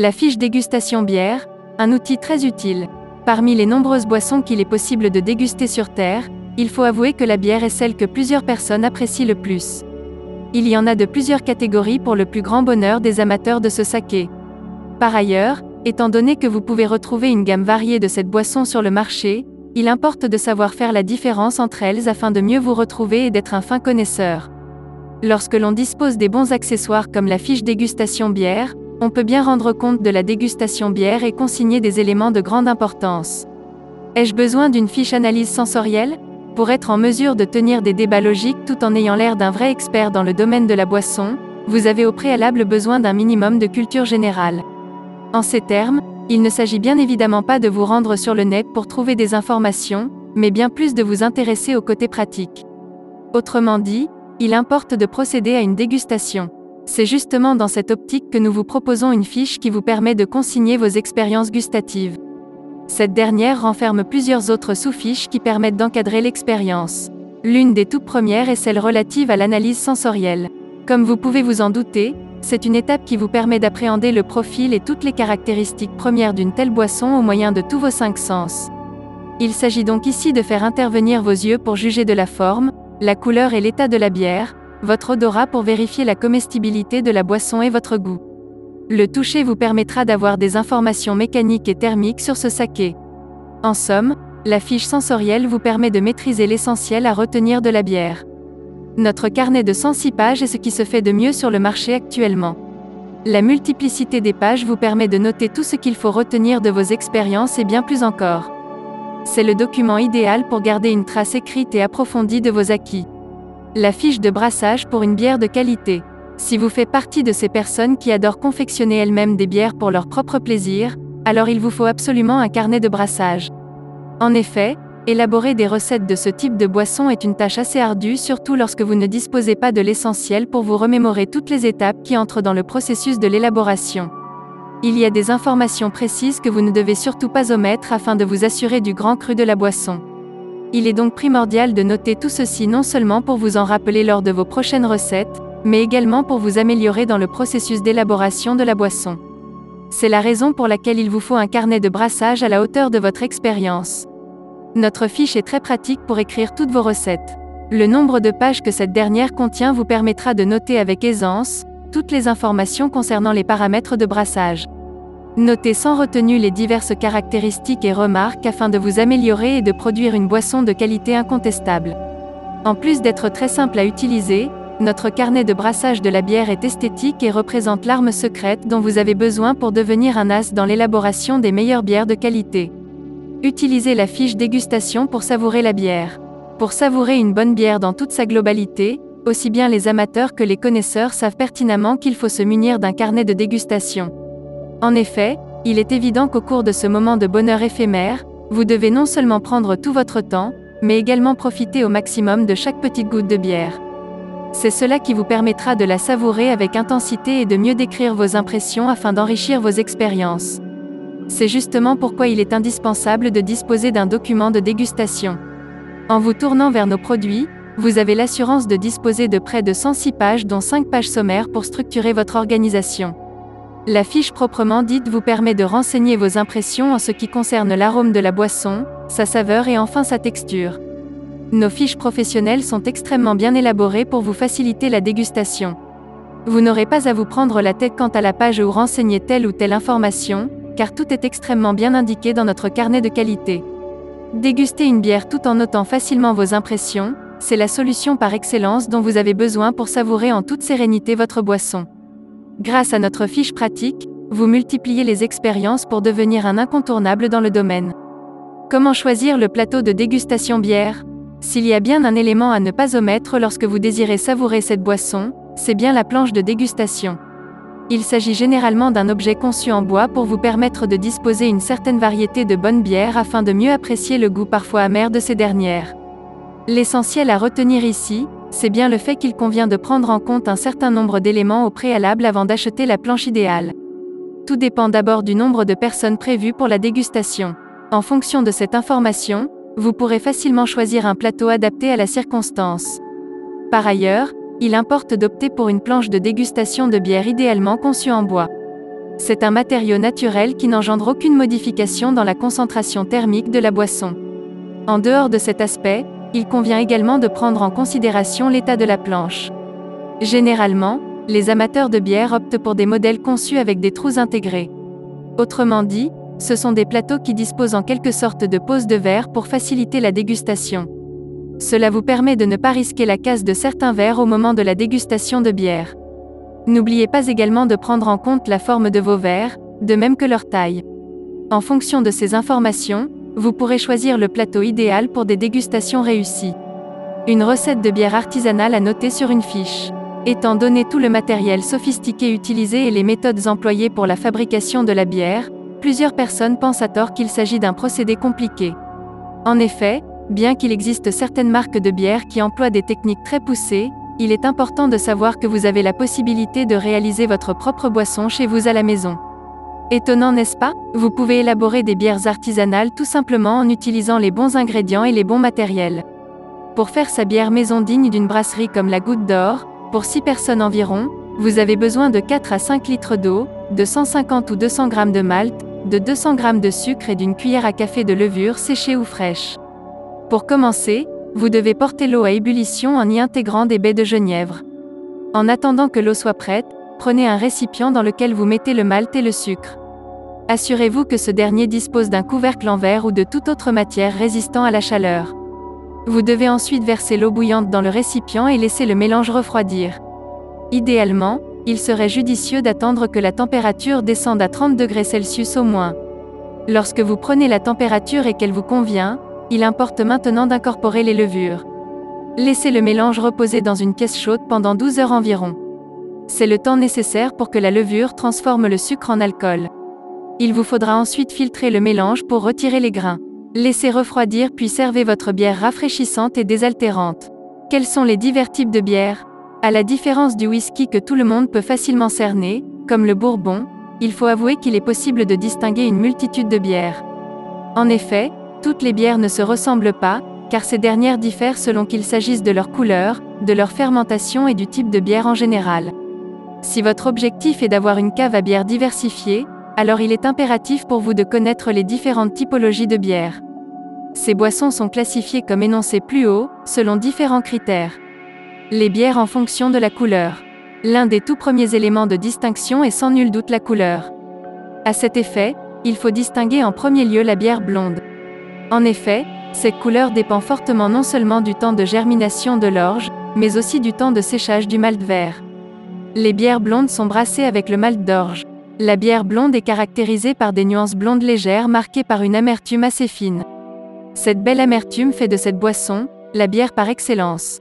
La fiche dégustation bière, un outil très utile. Parmi les nombreuses boissons qu'il est possible de déguster sur Terre, il faut avouer que la bière est celle que plusieurs personnes apprécient le plus. Il y en a de plusieurs catégories pour le plus grand bonheur des amateurs de ce saké. Par ailleurs, étant donné que vous pouvez retrouver une gamme variée de cette boisson sur le marché, il importe de savoir faire la différence entre elles afin de mieux vous retrouver et d'être un fin connaisseur. Lorsque l'on dispose des bons accessoires comme la fiche dégustation bière, on peut bien rendre compte de la dégustation bière et consigner des éléments de grande importance. Ai-je besoin d'une fiche analyse sensorielle Pour être en mesure de tenir des débats logiques tout en ayant l'air d'un vrai expert dans le domaine de la boisson, vous avez au préalable besoin d'un minimum de culture générale. En ces termes, il ne s'agit bien évidemment pas de vous rendre sur le net pour trouver des informations, mais bien plus de vous intéresser au côté pratique. Autrement dit, il importe de procéder à une dégustation. C'est justement dans cette optique que nous vous proposons une fiche qui vous permet de consigner vos expériences gustatives. Cette dernière renferme plusieurs autres sous-fiches qui permettent d'encadrer l'expérience. L'une des toutes premières est celle relative à l'analyse sensorielle. Comme vous pouvez vous en douter, c'est une étape qui vous permet d'appréhender le profil et toutes les caractéristiques premières d'une telle boisson au moyen de tous vos cinq sens. Il s'agit donc ici de faire intervenir vos yeux pour juger de la forme, la couleur et l'état de la bière, votre odorat pour vérifier la comestibilité de la boisson et votre goût. Le toucher vous permettra d'avoir des informations mécaniques et thermiques sur ce saké. En somme, la fiche sensorielle vous permet de maîtriser l'essentiel à retenir de la bière. Notre carnet de 106 pages est ce qui se fait de mieux sur le marché actuellement. La multiplicité des pages vous permet de noter tout ce qu'il faut retenir de vos expériences et bien plus encore. C'est le document idéal pour garder une trace écrite et approfondie de vos acquis. La fiche de brassage pour une bière de qualité. Si vous faites partie de ces personnes qui adorent confectionner elles-mêmes des bières pour leur propre plaisir, alors il vous faut absolument un carnet de brassage. En effet, élaborer des recettes de ce type de boisson est une tâche assez ardue surtout lorsque vous ne disposez pas de l'essentiel pour vous remémorer toutes les étapes qui entrent dans le processus de l'élaboration. Il y a des informations précises que vous ne devez surtout pas omettre afin de vous assurer du grand cru de la boisson. Il est donc primordial de noter tout ceci non seulement pour vous en rappeler lors de vos prochaines recettes, mais également pour vous améliorer dans le processus d'élaboration de la boisson. C'est la raison pour laquelle il vous faut un carnet de brassage à la hauteur de votre expérience. Notre fiche est très pratique pour écrire toutes vos recettes. Le nombre de pages que cette dernière contient vous permettra de noter avec aisance toutes les informations concernant les paramètres de brassage. Notez sans retenue les diverses caractéristiques et remarques afin de vous améliorer et de produire une boisson de qualité incontestable. En plus d'être très simple à utiliser, notre carnet de brassage de la bière est esthétique et représente l'arme secrète dont vous avez besoin pour devenir un as dans l'élaboration des meilleures bières de qualité. Utilisez la fiche dégustation pour savourer la bière. Pour savourer une bonne bière dans toute sa globalité, aussi bien les amateurs que les connaisseurs savent pertinemment qu'il faut se munir d'un carnet de dégustation. En effet, il est évident qu'au cours de ce moment de bonheur éphémère, vous devez non seulement prendre tout votre temps, mais également profiter au maximum de chaque petite goutte de bière. C'est cela qui vous permettra de la savourer avec intensité et de mieux décrire vos impressions afin d'enrichir vos expériences. C'est justement pourquoi il est indispensable de disposer d'un document de dégustation. En vous tournant vers nos produits, vous avez l'assurance de disposer de près de 106 pages dont 5 pages sommaires pour structurer votre organisation. La fiche proprement dite vous permet de renseigner vos impressions en ce qui concerne l'arôme de la boisson, sa saveur et enfin sa texture. Nos fiches professionnelles sont extrêmement bien élaborées pour vous faciliter la dégustation. Vous n'aurez pas à vous prendre la tête quant à la page où renseigner telle ou telle information, car tout est extrêmement bien indiqué dans notre carnet de qualité. Déguster une bière tout en notant facilement vos impressions, c'est la solution par excellence dont vous avez besoin pour savourer en toute sérénité votre boisson. Grâce à notre fiche pratique, vous multipliez les expériences pour devenir un incontournable dans le domaine. Comment choisir le plateau de dégustation bière? S'il y a bien un élément à ne pas omettre lorsque vous désirez savourer cette boisson, c'est bien la planche de dégustation. Il s'agit généralement d'un objet conçu en bois pour vous permettre de disposer une certaine variété de bonnes bières afin de mieux apprécier le goût parfois amer de ces dernières. L'essentiel à retenir ici, c'est bien le fait qu'il convient de prendre en compte un certain nombre d'éléments au préalable avant d'acheter la planche idéale. Tout dépend d'abord du nombre de personnes prévues pour la dégustation. En fonction de cette information, vous pourrez facilement choisir un plateau adapté à la circonstance. Par ailleurs, il importe d'opter pour une planche de dégustation de bière idéalement conçue en bois. C'est un matériau naturel qui n'engendre aucune modification dans la concentration thermique de la boisson. En dehors de cet aspect, il convient également de prendre en considération l'état de la planche. Généralement, les amateurs de bière optent pour des modèles conçus avec des trous intégrés. Autrement dit, ce sont des plateaux qui disposent en quelque sorte de poses de verre pour faciliter la dégustation. Cela vous permet de ne pas risquer la casse de certains verres au moment de la dégustation de bière. N'oubliez pas également de prendre en compte la forme de vos verres, de même que leur taille. En fonction de ces informations, vous pourrez choisir le plateau idéal pour des dégustations réussies. Une recette de bière artisanale à noter sur une fiche. Étant donné tout le matériel sophistiqué utilisé et les méthodes employées pour la fabrication de la bière, plusieurs personnes pensent à tort qu'il s'agit d'un procédé compliqué. En effet, bien qu'il existe certaines marques de bière qui emploient des techniques très poussées, il est important de savoir que vous avez la possibilité de réaliser votre propre boisson chez vous à la maison. Étonnant n'est-ce pas? Vous pouvez élaborer des bières artisanales tout simplement en utilisant les bons ingrédients et les bons matériels. Pour faire sa bière maison digne d'une brasserie comme la Goutte d'Or, pour 6 personnes environ, vous avez besoin de 4 à 5 litres d'eau, de 150 ou 200 g de malt, de 200 g de sucre et d'une cuillère à café de levure séchée ou fraîche. Pour commencer, vous devez porter l'eau à ébullition en y intégrant des baies de genièvre. En attendant que l'eau soit prête, prenez un récipient dans lequel vous mettez le malt et le sucre. Assurez-vous que ce dernier dispose d'un couvercle en verre ou de toute autre matière résistant à la chaleur. Vous devez ensuite verser l'eau bouillante dans le récipient et laisser le mélange refroidir. Idéalement, il serait judicieux d'attendre que la température descende à 30 degrés Celsius au moins. Lorsque vous prenez la température et qu'elle vous convient, il importe maintenant d'incorporer les levures. Laissez le mélange reposer dans une caisse chaude pendant 12 heures environ. C'est le temps nécessaire pour que la levure transforme le sucre en alcool. Il vous faudra ensuite filtrer le mélange pour retirer les grains. Laissez refroidir puis servez votre bière rafraîchissante et désaltérante. Quels sont les divers types de bières? À la différence du whisky que tout le monde peut facilement cerner, comme le bourbon, il faut avouer qu'il est possible de distinguer une multitude de bières. En effet, toutes les bières ne se ressemblent pas, car ces dernières diffèrent selon qu'il s'agisse de leur couleur, de leur fermentation et du type de bière en général. Si votre objectif est d'avoir une cave à bière diversifiée, alors il est impératif pour vous de connaître les différentes typologies de bières. Ces boissons sont classifiées comme énoncées plus haut, selon différents critères. Les bières en fonction de la couleur. L'un des tout premiers éléments de distinction est sans nul doute la couleur. À cet effet, il faut distinguer en premier lieu la bière blonde. En effet, cette couleur dépend fortement non seulement du temps de germination de l'orge, mais aussi du temps de séchage du malt vert. Les bières blondes sont brassées avec le malt d'orge. La bière blonde est caractérisée par des nuances blondes légères marquées par une amertume assez fine. Cette belle amertume fait de cette boisson, la bière par excellence.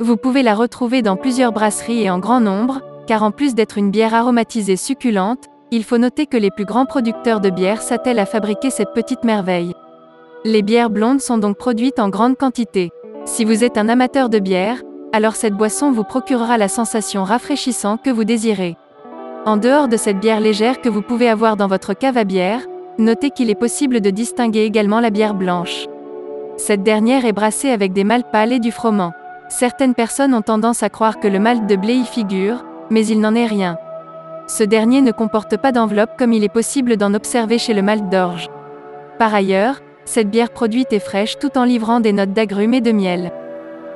Vous pouvez la retrouver dans plusieurs brasseries et en grand nombre, car en plus d'être une bière aromatisée succulente, il faut noter que les plus grands producteurs de bière s'attellent à fabriquer cette petite merveille. Les bières blondes sont donc produites en grande quantité. Si vous êtes un amateur de bière, alors cette boisson vous procurera la sensation rafraîchissante que vous désirez. En dehors de cette bière légère que vous pouvez avoir dans votre cave à bière, notez qu'il est possible de distinguer également la bière blanche. Cette dernière est brassée avec des maltes pâles et du froment. Certaines personnes ont tendance à croire que le malt de blé y figure, mais il n'en est rien. Ce dernier ne comporte pas d'enveloppe comme il est possible d'en observer chez le malt d'orge. Par ailleurs, cette bière produite est fraîche tout en livrant des notes d'agrumes et de miel.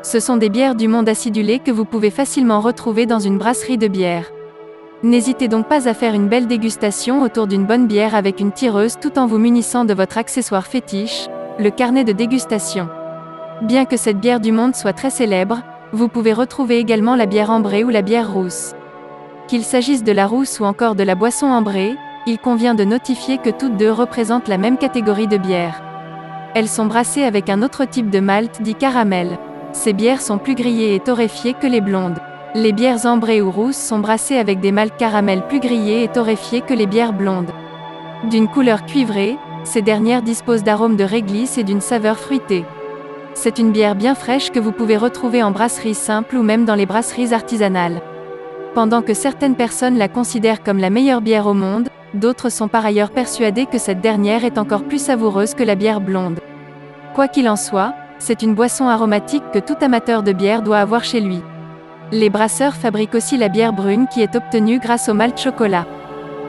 Ce sont des bières du monde acidulé que vous pouvez facilement retrouver dans une brasserie de bière. N'hésitez donc pas à faire une belle dégustation autour d'une bonne bière avec une tireuse tout en vous munissant de votre accessoire fétiche, le carnet de dégustation. Bien que cette bière du monde soit très célèbre, vous pouvez retrouver également la bière ambrée ou la bière rousse. Qu'il s'agisse de la rousse ou encore de la boisson ambrée, il convient de notifier que toutes deux représentent la même catégorie de bière. Elles sont brassées avec un autre type de malt dit caramel. Ces bières sont plus grillées et torréfiées que les blondes. Les bières ambrées ou rousses sont brassées avec des maltes caramel plus grillés et torréfiés que les bières blondes. D'une couleur cuivrée, ces dernières disposent d'arômes de réglisse et d'une saveur fruitée. C'est une bière bien fraîche que vous pouvez retrouver en brasserie simple ou même dans les brasseries artisanales. Pendant que certaines personnes la considèrent comme la meilleure bière au monde, d'autres sont par ailleurs persuadées que cette dernière est encore plus savoureuse que la bière blonde. Quoi qu'il en soit, c'est une boisson aromatique que tout amateur de bière doit avoir chez lui. Les brasseurs fabriquent aussi la bière brune qui est obtenue grâce au malt chocolat.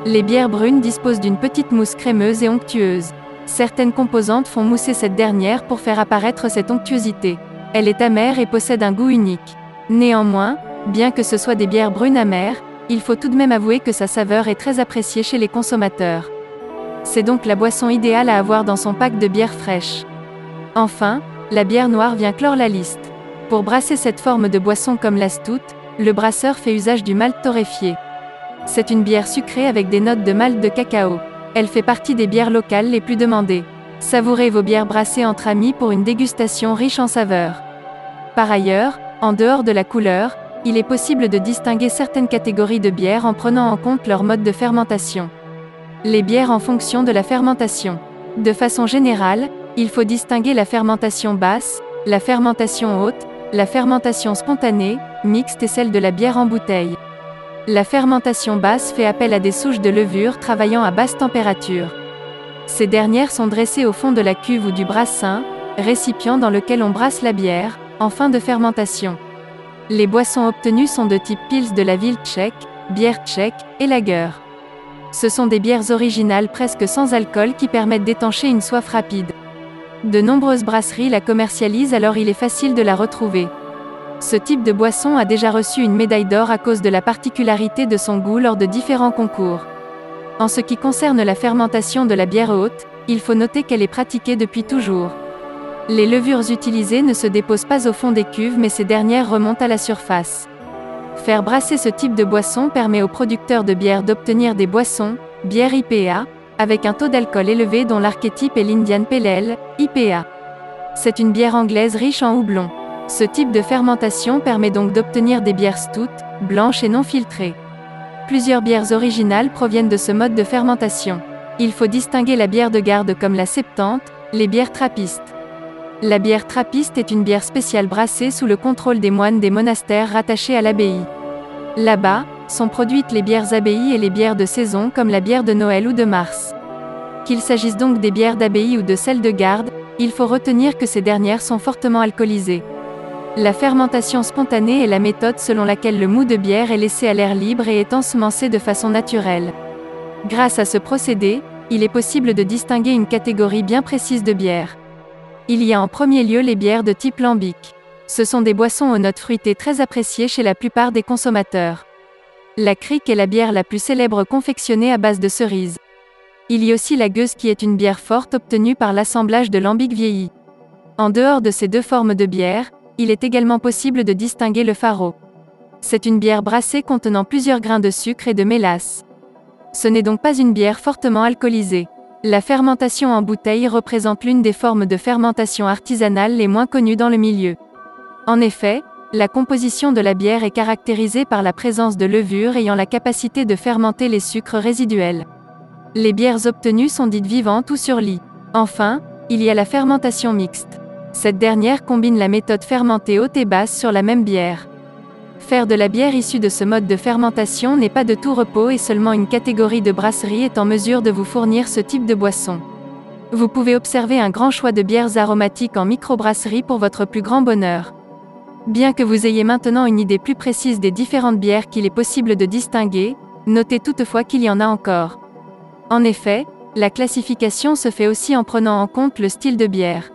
Les bières brunes disposent d'une petite mousse crémeuse et onctueuse. Certaines composantes font mousser cette dernière pour faire apparaître cette onctuosité. Elle est amère et possède un goût unique. Néanmoins, bien que ce soit des bières brunes amères, il faut tout de même avouer que sa saveur est très appréciée chez les consommateurs. C'est donc la boisson idéale à avoir dans son pack de bières fraîches. Enfin, la bière noire vient clore la liste. Pour brasser cette forme de boisson comme la stout, le brasseur fait usage du malt torréfié. C'est une bière sucrée avec des notes de malt de cacao. Elle fait partie des bières locales les plus demandées. Savourez vos bières brassées entre amis pour une dégustation riche en saveurs. Par ailleurs, en dehors de la couleur, il est possible de distinguer certaines catégories de bières en prenant en compte leur mode de fermentation. Les bières en fonction de la fermentation. De façon générale, il faut distinguer la fermentation basse, la fermentation haute, la fermentation spontanée, mixte et celle de la bière en bouteille. La fermentation basse fait appel à des souches de levure travaillant à basse température. Ces dernières sont dressées au fond de la cuve ou du brassin, récipient dans lequel on brasse la bière, en fin de fermentation. Les boissons obtenues sont de type Pils de la ville tchèque, bière tchèque et lager. Ce sont des bières originales presque sans alcool qui permettent d'étancher une soif rapide. De nombreuses brasseries la commercialisent alors il est facile de la retrouver. Ce type de boisson a déjà reçu une médaille d'or à cause de la particularité de son goût lors de différents concours. En ce qui concerne la fermentation de la bière haute, il faut noter qu'elle est pratiquée depuis toujours. Les levures utilisées ne se déposent pas au fond des cuves mais ces dernières remontent à la surface. Faire brasser ce type de boisson permet aux producteurs de bière d'obtenir des boissons, bière IPA, avec un taux d'alcool élevé dont l'archétype est l'Indian Pale IPA. C'est une bière anglaise riche en houblon. Ce type de fermentation permet donc d'obtenir des bières stout, blanches et non filtrées. Plusieurs bières originales proviennent de ce mode de fermentation. Il faut distinguer la bière de garde comme la septante, les bières trappistes. La bière trappiste est une bière spéciale brassée sous le contrôle des moines des monastères rattachés à l'abbaye. Là-bas, sont produites les bières abbayes et les bières de saison comme la bière de Noël ou de Mars. Qu'il s'agisse donc des bières d'abbaye ou de celles de garde, il faut retenir que ces dernières sont fortement alcoolisées. La fermentation spontanée est la méthode selon laquelle le mou de bière est laissé à l'air libre et est ensemencé de façon naturelle. Grâce à ce procédé, il est possible de distinguer une catégorie bien précise de bières. Il y a en premier lieu les bières de type lambic. Ce sont des boissons aux notes fruitées très appréciées chez la plupart des consommateurs. La crique est la bière la plus célèbre confectionnée à base de cerises. Il y a aussi la gueuse qui est une bière forte obtenue par l'assemblage de lambic vieilli. En dehors de ces deux formes de bière, il est également possible de distinguer le faro. C'est une bière brassée contenant plusieurs grains de sucre et de mélasse. Ce n'est donc pas une bière fortement alcoolisée. La fermentation en bouteille représente l'une des formes de fermentation artisanale les moins connues dans le milieu. En effet, la composition de la bière est caractérisée par la présence de levures ayant la capacité de fermenter les sucres résiduels. Les bières obtenues sont dites vivantes ou sur lit. Enfin, il y a la fermentation mixte. Cette dernière combine la méthode fermentée haute et basse sur la même bière. Faire de la bière issue de ce mode de fermentation n'est pas de tout repos et seulement une catégorie de brasserie est en mesure de vous fournir ce type de boisson. Vous pouvez observer un grand choix de bières aromatiques en microbrasserie pour votre plus grand bonheur. Bien que vous ayez maintenant une idée plus précise des différentes bières qu'il est possible de distinguer, notez toutefois qu'il y en a encore. En effet, la classification se fait aussi en prenant en compte le style de bière.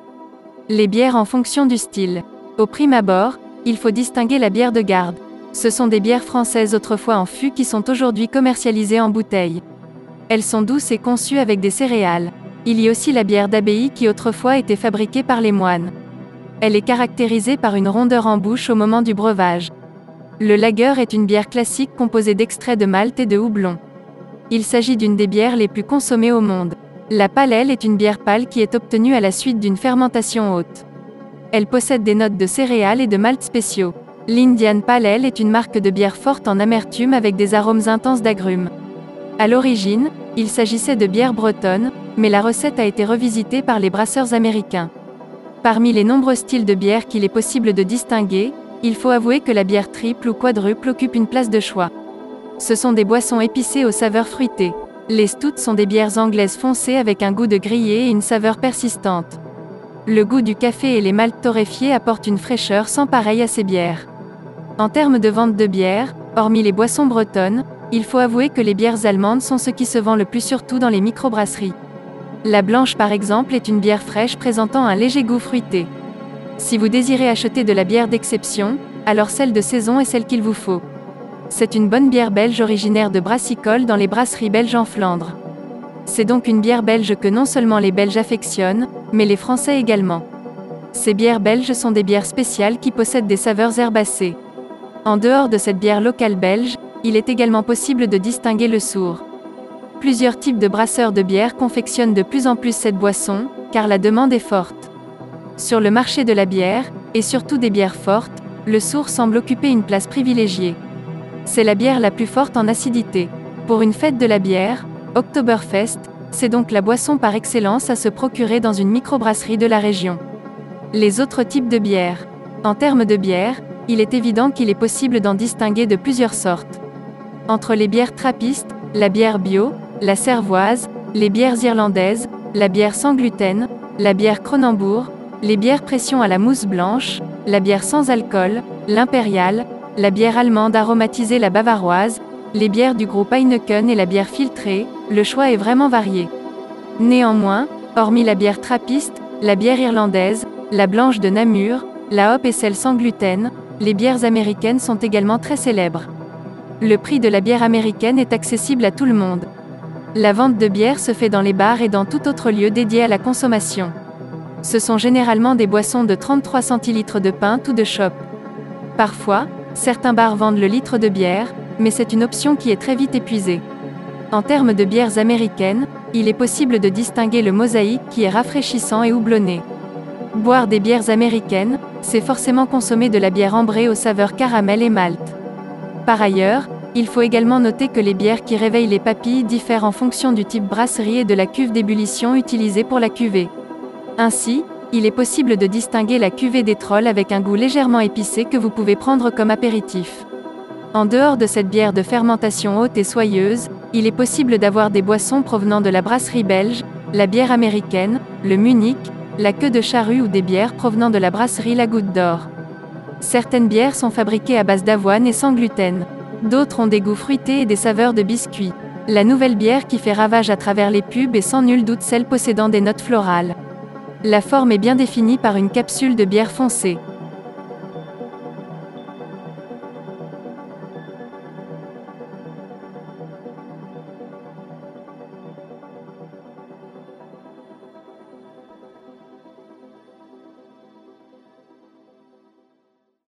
Les bières en fonction du style. Au prime abord, il faut distinguer la bière de garde. Ce sont des bières françaises autrefois en fût qui sont aujourd'hui commercialisées en bouteille. Elles sont douces et conçues avec des céréales. Il y a aussi la bière d'abbaye qui autrefois était fabriquée par les moines. Elle est caractérisée par une rondeur en bouche au moment du breuvage. Le lager est une bière classique composée d'extraits de malt et de houblon. Il s'agit d'une des bières les plus consommées au monde. La pale est une bière pâle qui est obtenue à la suite d'une fermentation haute. Elle possède des notes de céréales et de malt spéciaux. L'Indian Pale Ale est une marque de bière forte en amertume avec des arômes intenses d'agrumes. À l'origine, il s'agissait de bière bretonne, mais la recette a été revisitée par les brasseurs américains. Parmi les nombreux styles de bière qu'il est possible de distinguer, il faut avouer que la bière triple ou quadruple occupe une place de choix. Ce sont des boissons épicées aux saveurs fruitées. Les stouts sont des bières anglaises foncées avec un goût de grillé et une saveur persistante. Le goût du café et les maltes torréfiés apportent une fraîcheur sans pareil à ces bières. En termes de vente de bière, hormis les boissons bretonnes, il faut avouer que les bières allemandes sont ce qui se vend le plus surtout dans les microbrasseries. La blanche par exemple est une bière fraîche présentant un léger goût fruité. Si vous désirez acheter de la bière d'exception, alors celle de saison est celle qu'il vous faut. C'est une bonne bière belge originaire de Brassicole dans les brasseries belges en Flandre. C'est donc une bière belge que non seulement les Belges affectionnent, mais les Français également. Ces bières belges sont des bières spéciales qui possèdent des saveurs herbacées. En dehors de cette bière locale belge, il est également possible de distinguer le sourd. Plusieurs types de brasseurs de bière confectionnent de plus en plus cette boisson, car la demande est forte. Sur le marché de la bière, et surtout des bières fortes, le sourd semble occuper une place privilégiée. C'est la bière la plus forte en acidité. Pour une fête de la bière, Oktoberfest, c'est donc la boisson par excellence à se procurer dans une microbrasserie de la région. Les autres types de bières. En termes de bière, il est évident qu'il est possible d'en distinguer de plusieurs sortes. Entre les bières trappistes, la bière bio, la cervoise, les bières irlandaises, la bière sans gluten, la bière Cronenbourg, les bières pression à la mousse blanche, la bière sans alcool, l'impériale, la bière allemande aromatisée la bavaroise, les bières du groupe Heineken et la bière filtrée, le choix est vraiment varié. Néanmoins, hormis la bière trappiste, la bière irlandaise, la blanche de Namur, la hop et celle sans gluten, les bières américaines sont également très célèbres. Le prix de la bière américaine est accessible à tout le monde. La vente de bière se fait dans les bars et dans tout autre lieu dédié à la consommation. Ce sont généralement des boissons de 33 centilitres de pinte ou de chope. Parfois, Certains bars vendent le litre de bière, mais c'est une option qui est très vite épuisée. En termes de bières américaines, il est possible de distinguer le mosaïque qui est rafraîchissant et houblonné. Boire des bières américaines, c'est forcément consommer de la bière ambrée aux saveurs caramel et malt. Par ailleurs, il faut également noter que les bières qui réveillent les papilles diffèrent en fonction du type brasserie et de la cuve d'ébullition utilisée pour la cuvée. Ainsi, il est possible de distinguer la cuvée des trolls avec un goût légèrement épicé que vous pouvez prendre comme apéritif. En dehors de cette bière de fermentation haute et soyeuse, il est possible d'avoir des boissons provenant de la brasserie belge, la bière américaine, le Munich, la queue de charrue ou des bières provenant de la brasserie La Goutte d'Or. Certaines bières sont fabriquées à base d'avoine et sans gluten. D'autres ont des goûts fruités et des saveurs de biscuits. La nouvelle bière qui fait ravage à travers les pubs est sans nul doute celle possédant des notes florales. La forme est bien définie par une capsule de bière foncée.